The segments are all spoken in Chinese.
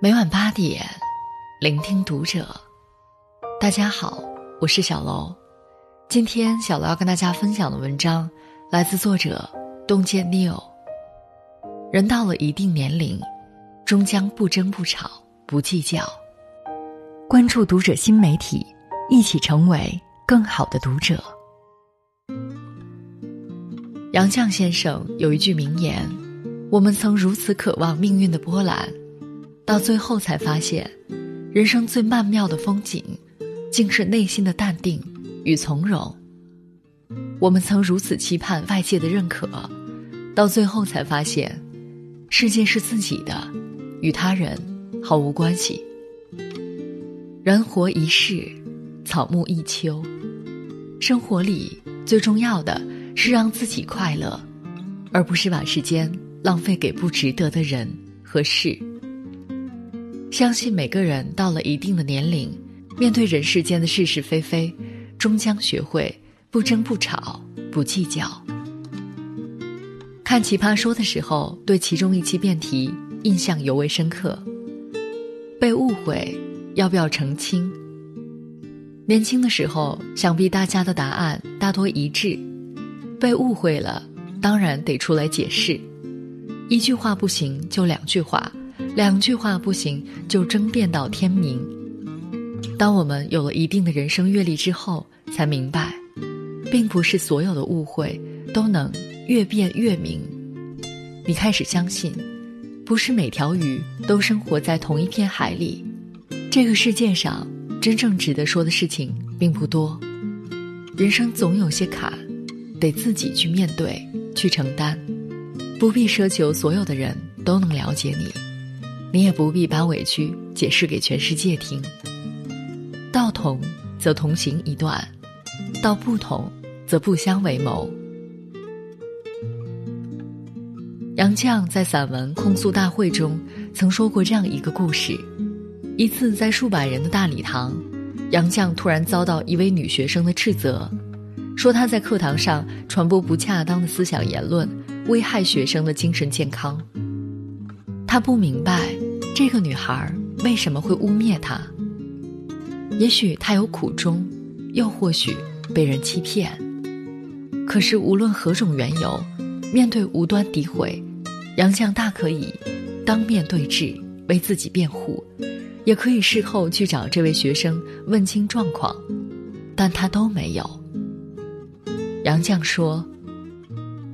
每晚八点，聆听读者。大家好，我是小楼。今天小楼要跟大家分享的文章来自作者洞见 Neil。人到了一定年龄，终将不争不吵不计较。关注读者新媒体，一起成为更好的读者。杨绛先生有一句名言：“我们曾如此渴望命运的波澜。”到最后才发现，人生最曼妙的风景，竟是内心的淡定与从容。我们曾如此期盼外界的认可，到最后才发现，世界是自己的，与他人毫无关系。人活一世，草木一秋，生活里最重要的是让自己快乐，而不是把时间浪费给不值得的人和事。相信每个人到了一定的年龄，面对人世间的是是非非，终将学会不争不吵不计较。看《奇葩说》的时候，对其中一期辩题印象尤为深刻。被误会，要不要澄清？年轻的时候，想必大家的答案大多一致。被误会了，当然得出来解释。一句话不行，就两句话。两句话不行，就争辩到天明。当我们有了一定的人生阅历之后，才明白，并不是所有的误会都能越辩越明。你开始相信，不是每条鱼都生活在同一片海里。这个世界上真正值得说的事情并不多。人生总有些坎，得自己去面对、去承担，不必奢求所有的人都能了解你。你也不必把委屈解释给全世界听。道同则同行一段，道不同则不相为谋。杨绛在散文控诉大会中曾说过这样一个故事：一次在数百人的大礼堂，杨绛突然遭到一位女学生的斥责，说她在课堂上传播不恰当的思想言论，危害学生的精神健康。他不明白，这个女孩为什么会污蔑他。也许她有苦衷，又或许被人欺骗。可是无论何种缘由，面对无端诋毁，杨绛大可以当面对质，为自己辩护，也可以事后去找这位学生问清状况，但他都没有。杨绛说：“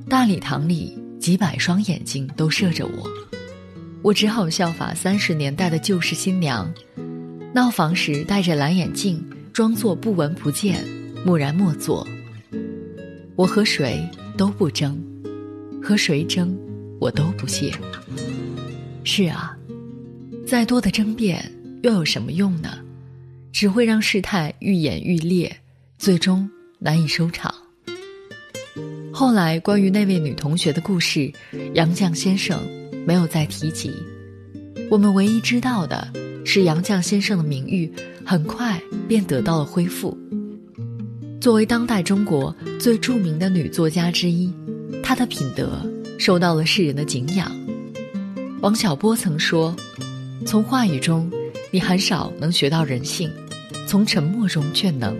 大礼堂里几百双眼睛都射着我。”我只好效法三十年代的旧式新娘，闹房时戴着蓝眼镜，装作不闻不见，默然默坐。我和谁都不争，和谁争，我都不屑。是啊，再多的争辩又有什么用呢？只会让事态愈演愈烈，最终难以收场。后来关于那位女同学的故事，杨绛先生。没有再提及。我们唯一知道的是，杨绛先生的名誉很快便得到了恢复。作为当代中国最著名的女作家之一，她的品德受到了世人的敬仰。王小波曾说：“从话语中，你很少能学到人性；从沉默中却能。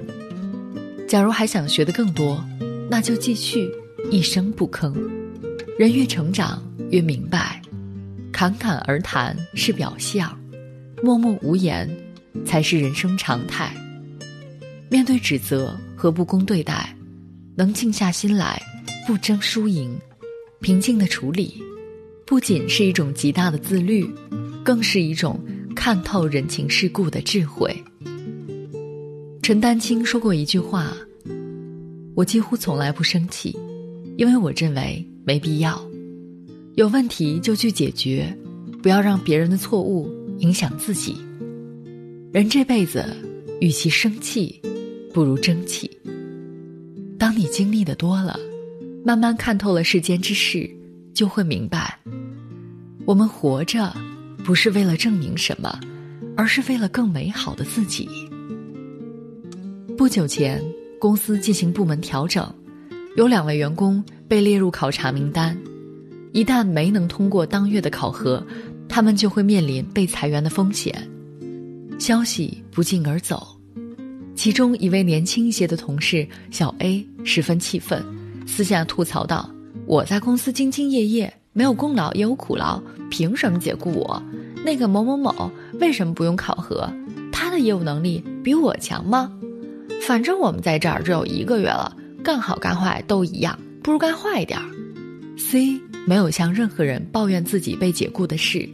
假如还想学得更多，那就继续一声不吭。人越成长，越明白。”侃侃而谈是表象，默默无言才是人生常态。面对指责和不公对待，能静下心来，不争输赢，平静的处理，不仅是一种极大的自律，更是一种看透人情世故的智慧。陈丹青说过一句话：“我几乎从来不生气，因为我认为没必要。”有问题就去解决，不要让别人的错误影响自己。人这辈子，与其生气，不如争气。当你经历的多了，慢慢看透了世间之事，就会明白，我们活着，不是为了证明什么，而是为了更美好的自己。不久前，公司进行部门调整，有两位员工被列入考察名单。一旦没能通过当月的考核，他们就会面临被裁员的风险。消息不胫而走，其中一位年轻一些的同事小 A 十分气愤，私下吐槽道：“我在公司兢兢业业，没有功劳也有苦劳，凭什么解雇我？那个某某某为什么不用考核？他的业务能力比我强吗？反正我们在这儿只有一个月了，干好干坏都一样，不如干坏一点儿。”C 没有向任何人抱怨自己被解雇的事，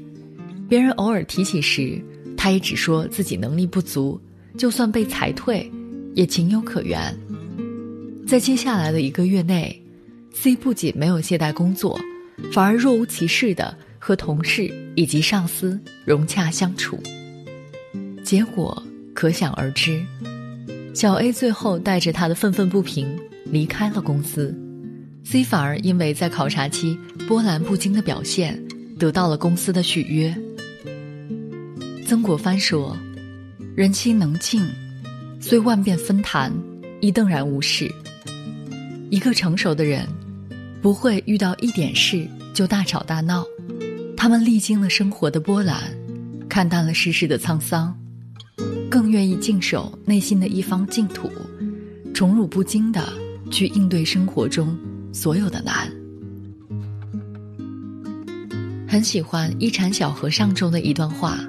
别人偶尔提起时。他也只说自己能力不足，就算被裁退，也情有可原。在接下来的一个月内，C 不仅没有懈怠工作，反而若无其事的和同事以及上司融洽相处。结果可想而知，小 A 最后带着他的愤愤不平离开了公司，C 反而因为在考察期波澜不惊的表现，得到了公司的续约。曾国藩说：“人心能静，虽万变纷坛，亦瞪然无事。一个成熟的人，不会遇到一点事就大吵大闹。他们历经了生活的波澜，看淡了世事的沧桑，更愿意静守内心的一方净土，宠辱不惊的去应对生活中所有的难。”很喜欢《一禅小和尚》中的一段话。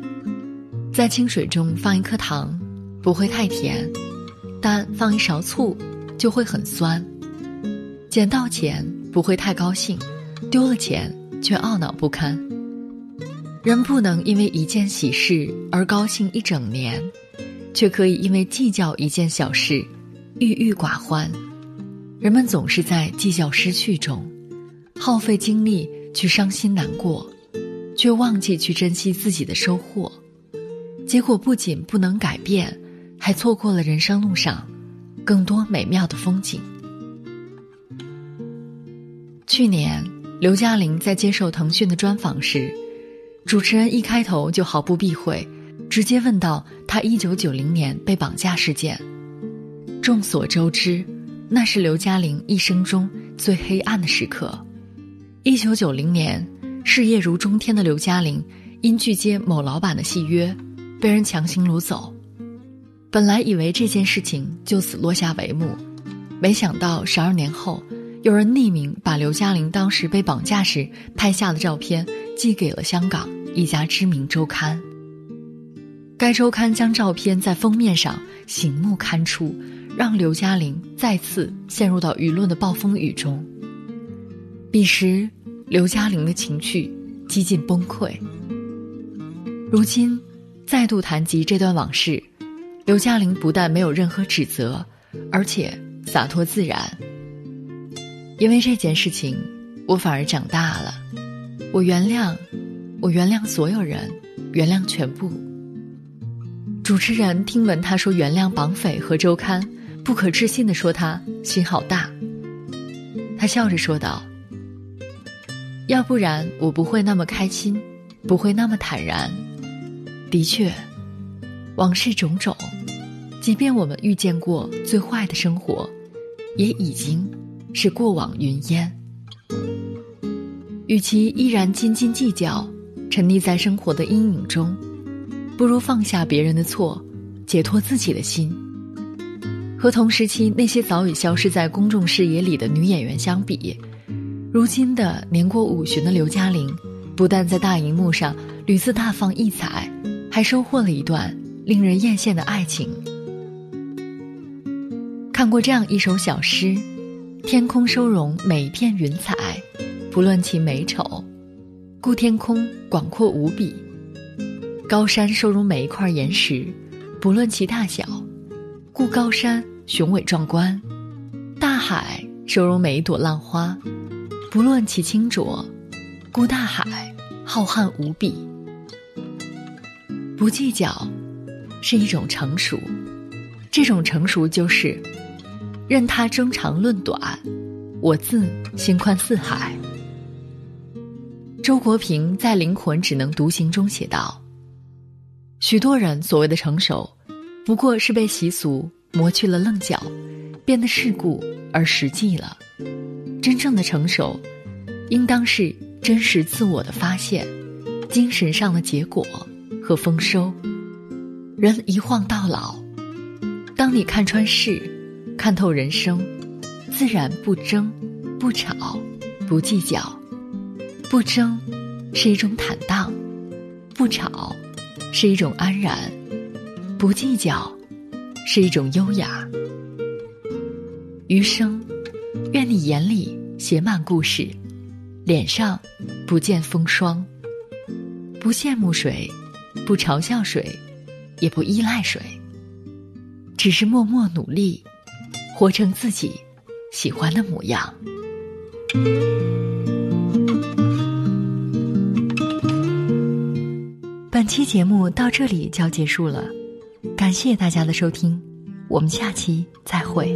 在清水中放一颗糖，不会太甜；但放一勺醋，就会很酸。捡到钱不会太高兴，丢了钱却懊恼不堪。人不能因为一件喜事而高兴一整年，却可以因为计较一件小事，郁郁寡欢。人们总是在计较失去中，耗费精力去伤心难过，却忘记去珍惜自己的收获。结果不仅不能改变，还错过了人生路上更多美妙的风景。去年，刘嘉玲在接受腾讯的专访时，主持人一开头就毫不避讳，直接问到她一九九零年被绑架事件。众所周知，那是刘嘉玲一生中最黑暗的时刻。一九九零年，事业如中天的刘嘉玲，因拒接某老板的戏约。被人强行掳走，本来以为这件事情就此落下帷幕，没想到十二年后，有人匿名把刘嘉玲当时被绑架时拍下的照片寄给了香港一家知名周刊。该周刊将照片在封面上醒目刊出，让刘嘉玲再次陷入到舆论的暴风雨中。彼时，刘嘉玲的情绪几近崩溃。如今。再度谈及这段往事，刘嘉玲不但没有任何指责，而且洒脱自然。因为这件事情，我反而长大了。我原谅，我原谅所有人，原谅全部。主持人听闻他说原谅绑匪和周刊，不可置信的说他心好大。他笑着说道：“要不然我不会那么开心，不会那么坦然。”的确，往事种种，即便我们遇见过最坏的生活，也已经是过往云烟。与其依然斤斤计较，沉溺在生活的阴影中，不如放下别人的错，解脱自己的心。和同时期那些早已消失在公众视野里的女演员相比，如今的年过五旬的刘嘉玲，不但在大荧幕上屡次大放异彩。还收获了一段令人艳羡的爱情。看过这样一首小诗：天空收容每一片云彩，不论其美丑；故天空广阔无比。高山收容每一块岩石，不论其大小；故高山雄伟壮观。大海收容每一朵浪花，不论其清浊；故大海浩瀚无比。不计较，是一种成熟。这种成熟就是，任他争长论短，我自心宽似海。周国平在《灵魂只能独行》中写道：“许多人所谓的成熟，不过是被习俗磨去了棱角，变得世故而实际了。真正的成熟，应当是真实自我的发现。”精神上的结果和丰收。人一晃到老，当你看穿事，看透人生，自然不争，不吵，不计较。不争是一种坦荡，不吵是一种安然，不计较是一种优雅。余生，愿你眼里写满故事，脸上不见风霜。不羡慕谁，不嘲笑谁。也不依赖谁，只是默默努力，活成自己喜欢的模样。本期节目到这里就要结束了，感谢大家的收听，我们下期再会。